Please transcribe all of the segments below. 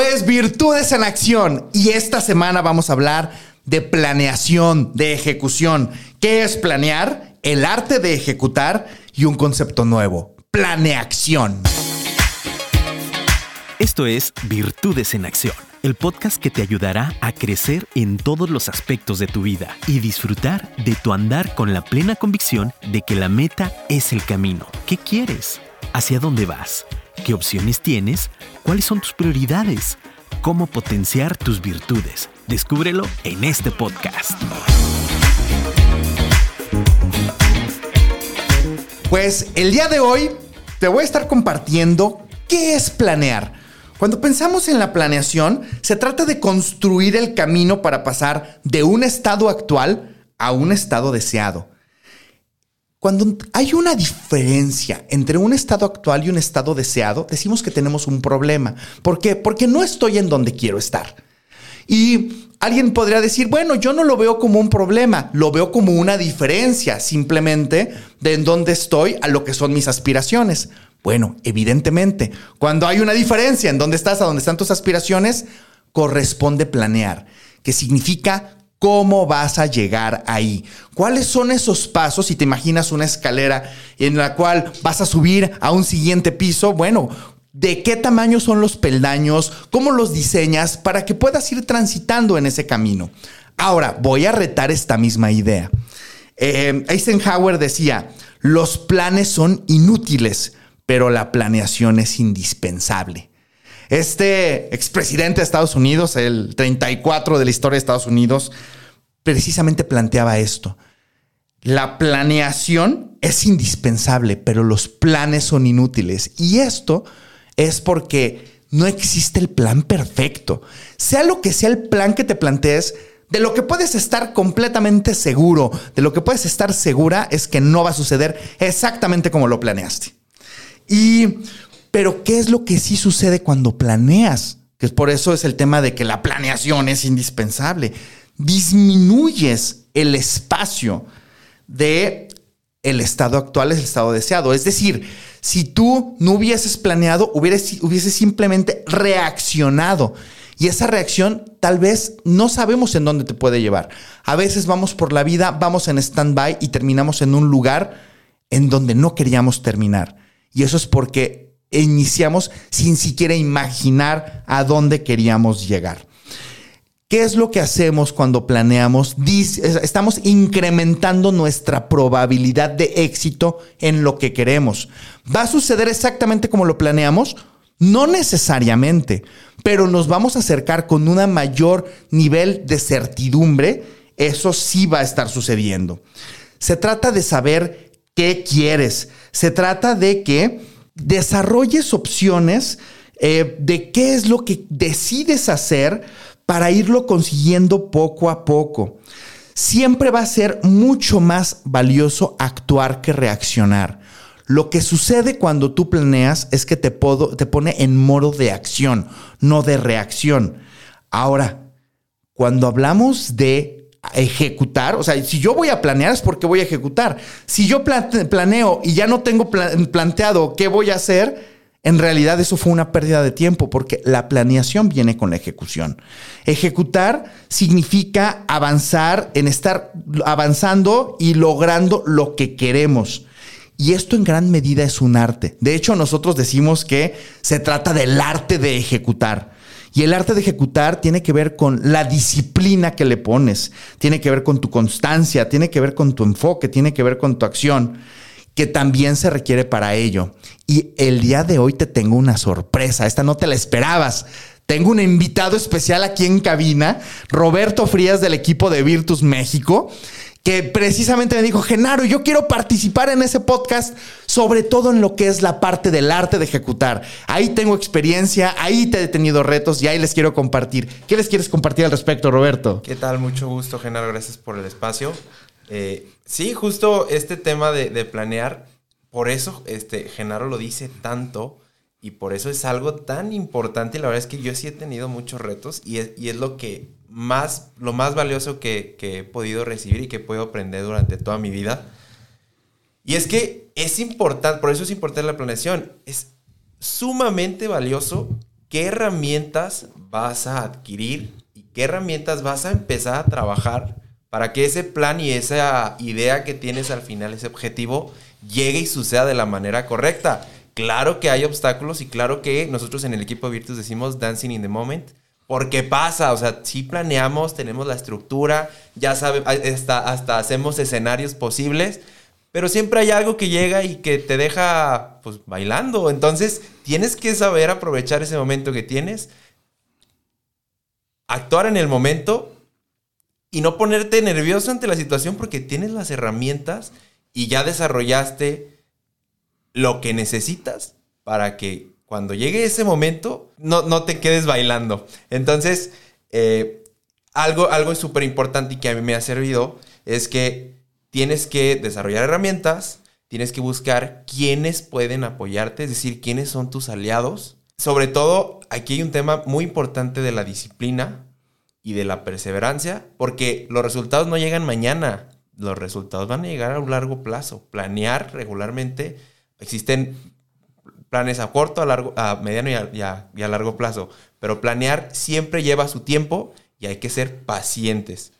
Es Virtudes en Acción y esta semana vamos a hablar de planeación, de ejecución. ¿Qué es planear? El arte de ejecutar y un concepto nuevo, planeacción. Esto es Virtudes en Acción, el podcast que te ayudará a crecer en todos los aspectos de tu vida y disfrutar de tu andar con la plena convicción de que la meta es el camino. ¿Qué quieres? ¿Hacia dónde vas? ¿Qué opciones tienes? ¿Cuáles son tus prioridades? ¿Cómo potenciar tus virtudes? Descúbrelo en este podcast. Pues el día de hoy te voy a estar compartiendo qué es planear. Cuando pensamos en la planeación, se trata de construir el camino para pasar de un estado actual a un estado deseado. Cuando hay una diferencia entre un estado actual y un estado deseado, decimos que tenemos un problema. ¿Por qué? Porque no estoy en donde quiero estar. Y alguien podría decir, bueno, yo no lo veo como un problema, lo veo como una diferencia simplemente de en dónde estoy a lo que son mis aspiraciones. Bueno, evidentemente, cuando hay una diferencia en dónde estás a dónde están tus aspiraciones, corresponde planear, que significa ¿Cómo vas a llegar ahí? ¿Cuáles son esos pasos? Si te imaginas una escalera en la cual vas a subir a un siguiente piso, bueno, ¿de qué tamaño son los peldaños? ¿Cómo los diseñas para que puedas ir transitando en ese camino? Ahora, voy a retar esta misma idea. Eh, Eisenhower decía, los planes son inútiles, pero la planeación es indispensable. Este expresidente de Estados Unidos, el 34 de la historia de Estados Unidos, precisamente planteaba esto. La planeación es indispensable, pero los planes son inútiles. Y esto es porque no existe el plan perfecto. Sea lo que sea el plan que te plantees, de lo que puedes estar completamente seguro, de lo que puedes estar segura es que no va a suceder exactamente como lo planeaste. Y pero ¿qué es lo que sí sucede cuando planeas? Que por eso es el tema de que la planeación es indispensable. Disminuyes el espacio de el estado actual es el estado deseado. Es decir, si tú no hubieses planeado, hubieses, hubieses simplemente reaccionado. Y esa reacción tal vez no sabemos en dónde te puede llevar. A veces vamos por la vida, vamos en stand-by y terminamos en un lugar en donde no queríamos terminar. Y eso es porque iniciamos sin siquiera imaginar a dónde queríamos llegar. ¿Qué es lo que hacemos cuando planeamos? Estamos incrementando nuestra probabilidad de éxito en lo que queremos. ¿Va a suceder exactamente como lo planeamos? No necesariamente, pero nos vamos a acercar con un mayor nivel de certidumbre. Eso sí va a estar sucediendo. Se trata de saber qué quieres. Se trata de que desarrolles opciones eh, de qué es lo que decides hacer para irlo consiguiendo poco a poco. Siempre va a ser mucho más valioso actuar que reaccionar. Lo que sucede cuando tú planeas es que te, te pone en modo de acción, no de reacción. Ahora, cuando hablamos de ejecutar. O sea, si yo voy a planear es porque voy a ejecutar. Si yo planeo y ya no tengo planteado qué voy a hacer, en realidad eso fue una pérdida de tiempo porque la planeación viene con la ejecución. Ejecutar significa avanzar en estar avanzando y logrando lo que queremos. Y esto en gran medida es un arte. De hecho, nosotros decimos que se trata del arte de ejecutar. Y el arte de ejecutar tiene que ver con la disciplina que le pones, tiene que ver con tu constancia, tiene que ver con tu enfoque, tiene que ver con tu acción, que también se requiere para ello. Y el día de hoy te tengo una sorpresa, esta no te la esperabas. Tengo un invitado especial aquí en cabina, Roberto Frías del equipo de Virtus México que precisamente me dijo, Genaro, yo quiero participar en ese podcast, sobre todo en lo que es la parte del arte de ejecutar. Ahí tengo experiencia, ahí te he tenido retos y ahí les quiero compartir. ¿Qué les quieres compartir al respecto, Roberto? ¿Qué tal? Mucho gusto, Genaro, gracias por el espacio. Eh, sí, justo este tema de, planear, por eso este, Genaro lo dice tanto y por eso es algo tan importante. La verdad es que yo sí he tenido muchos retos y y es lo que más, lo más valioso que, he podido recibir y que puedo aprender durante toda mi vida. Y es que es importante, por eso es importante la planeación, es sumamente valioso qué herramientas vas a adquirir y qué herramientas vas a empezar a trabajar para que ese plan y esa idea que tienes al final, ese objetivo, llegue y suceda de la manera correcta. Claro que hay obstáculos y claro que nosotros en el equipo Virtus decimos dancing in the moment, porque pasa, o sea, si planeamos, tenemos la estructura, ya sabe, hasta, hasta hacemos escenarios posibles, pero siempre hay algo que llega y que te deja pues bailando. Entonces, tienes que saber aprovechar ese momento que tienes, actuar en el momento y no ponerte nervioso ante la situación porque tienes las herramientas y ya desarrollaste lo que necesitas para que cuando llegue ese momento no, no te quedes bailando. Entonces, eh, algo, algo súper importante y que a mí me ha servido es que tienes que desarrollar herramientas, tienes que buscar quiénes pueden apoyarte, es decir, quiénes son tus aliados. Sobre todo, aquí hay un tema muy importante de la disciplina y de la perseverancia, porque los resultados no llegan mañana, los resultados van a llegar a un largo plazo. Planear regularmente, existen planes a corto, a, largo, a mediano y a, y a largo plazo, pero planear siempre lleva su tiempo y hay que ser pacientes.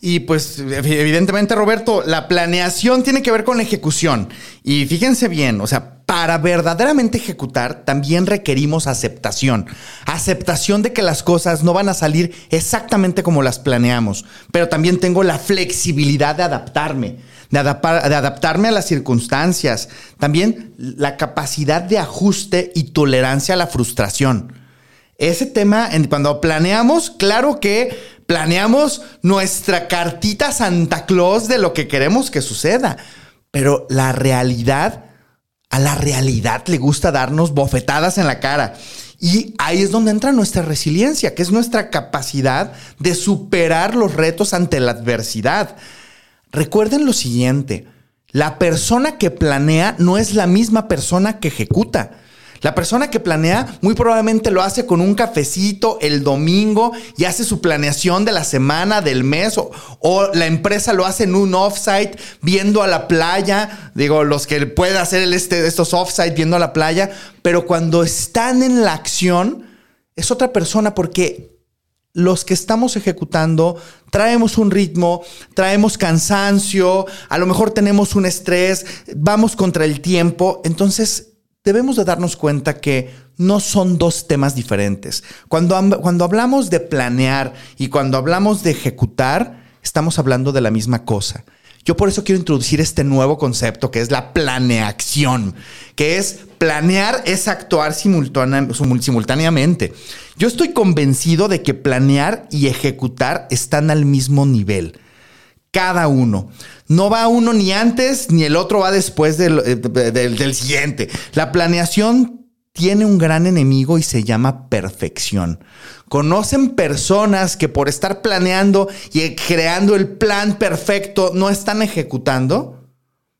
Y pues evidentemente Roberto, la planeación tiene que ver con la ejecución. Y fíjense bien, o sea, para verdaderamente ejecutar también requerimos aceptación. Aceptación de que las cosas no van a salir exactamente como las planeamos, pero también tengo la flexibilidad de adaptarme. De, de adaptarme a las circunstancias, también la capacidad de ajuste y tolerancia a la frustración. Ese tema, cuando planeamos, claro que planeamos nuestra cartita Santa Claus de lo que queremos que suceda. Pero la realidad, a la realidad le gusta darnos bofetadas en la cara. Y ahí es donde entra nuestra resiliencia, que es nuestra capacidad de superar los retos ante la adversidad. Recuerden lo siguiente, la persona que planea no es la misma persona que ejecuta. La persona que planea muy probablemente lo hace con un cafecito el domingo y hace su planeación de la semana, del mes, o, la empresa lo hace en un offsite viendo a la playa. Digo, los que pueden hacer el este, estos offsite viendo a la playa, pero cuando están en la acción, es otra persona porque los que estamos ejecutando traemos un ritmo, traemos cansancio, a lo mejor tenemos un estrés, vamos contra el tiempo. Entonces, debemos de darnos cuenta que no son dos temas diferentes. Cuando, cuando hablamos de planear y cuando hablamos de ejecutar, estamos hablando de la misma cosa. Yo por eso quiero introducir este nuevo concepto que es la planeación, que es planear es actuar simultáneamente. Yo estoy convencido de que planear y ejecutar están al mismo nivel cada uno. No va uno ni antes ni el otro va después del, eh, siguiente. La planeación tiene un gran enemigo y se llama perfección. ¿Conocen personas que por estar planeando y creando el plan perfecto no están ejecutando?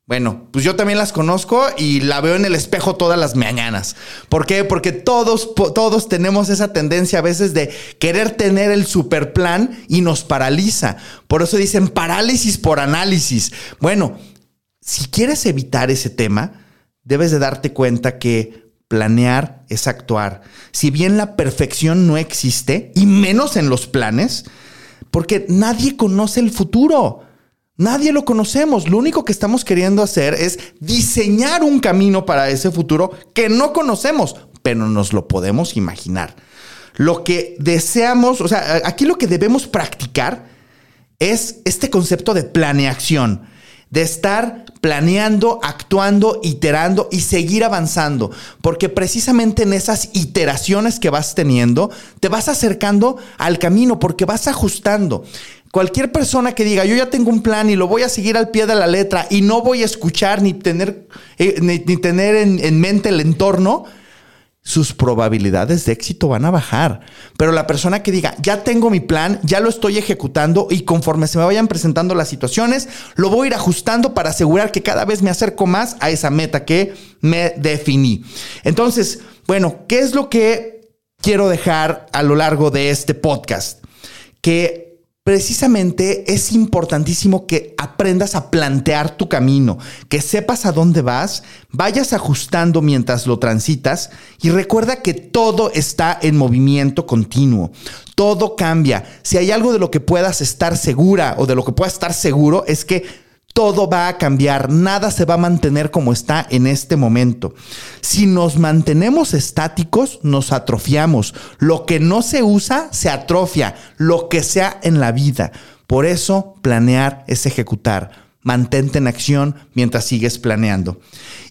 Bueno, pues yo también las conozco y la veo en el espejo todas las mañanas. ¿Por qué? Porque todos, todos tenemos esa tendencia a veces de querer tener el super plan y nos paraliza. Por eso dicen parálisis por análisis. Bueno, si quieres evitar ese tema, debes de darte cuenta que planear es actuar. Si bien la perfección no existe, y menos en los planes, porque nadie conoce el futuro. Nadie lo conocemos. Lo único que estamos queriendo hacer es diseñar un camino para ese futuro que no conocemos, pero nos lo podemos imaginar. Lo que deseamos, o sea, aquí lo que debemos practicar es este concepto de planeación, de estar planeando, actuando, iterando y seguir avanzando, porque precisamente en esas iteraciones que vas teniendo, te vas acercando al camino, porque vas ajustando. Cualquier persona que diga, yo ya tengo un plan y lo voy a seguir al pie de la letra y no voy a escuchar ni tener, eh, ni, tener en, en mente el entorno, sus probabilidades de éxito van a bajar. Pero la persona que diga, ya tengo mi plan, ya lo estoy ejecutando y conforme se me vayan presentando las situaciones, lo voy a ir ajustando para asegurar que cada vez me acerco más a esa meta que me definí. Entonces, bueno, ¿qué es lo que quiero dejar a lo largo de este podcast? Que precisamente es importantísimo que aprendas a plantear tu camino, que sepas a dónde vas, vayas ajustando mientras lo transitas y recuerda que todo está en movimiento continuo. Todo cambia. Si hay algo de lo que puedas estar segura o de lo que puedas estar seguro es que todo va a cambiar, nada se va a mantener como está en este momento. Si nos mantenemos estáticos, nos atrofiamos. Lo que no se usa, se atrofia, lo que sea en la vida. Por eso, planear es ejecutar. Mantente en acción mientras sigues planeando.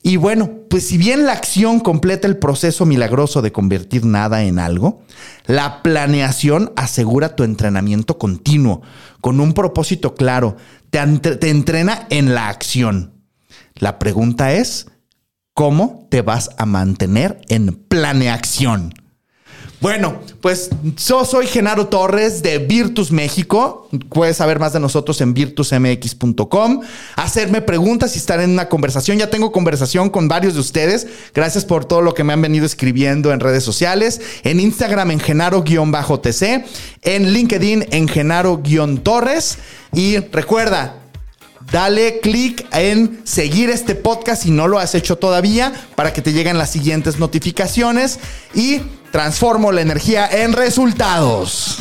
Y bueno, pues si bien la acción completa el proceso milagroso de convertir nada en algo, la planeación asegura tu entrenamiento continuo, con un propósito claro, te, entrena en la acción. La pregunta es, ¿cómo te vas a mantener en planeación? Bueno, pues yo soy Genaro Torres de Virtus México. Puedes saber más de nosotros en virtusmx.com. Hacerme preguntas y estar en una conversación. Ya tengo conversación con varios de ustedes. Gracias por todo lo que me han venido escribiendo en redes sociales. En Instagram en Genaro-TC. En LinkedIn en Genaro-Torres. Y recuerda, dale clic en seguir este podcast si no lo has hecho todavía para que te lleguen las siguientes notificaciones y transformo la energía en resultados.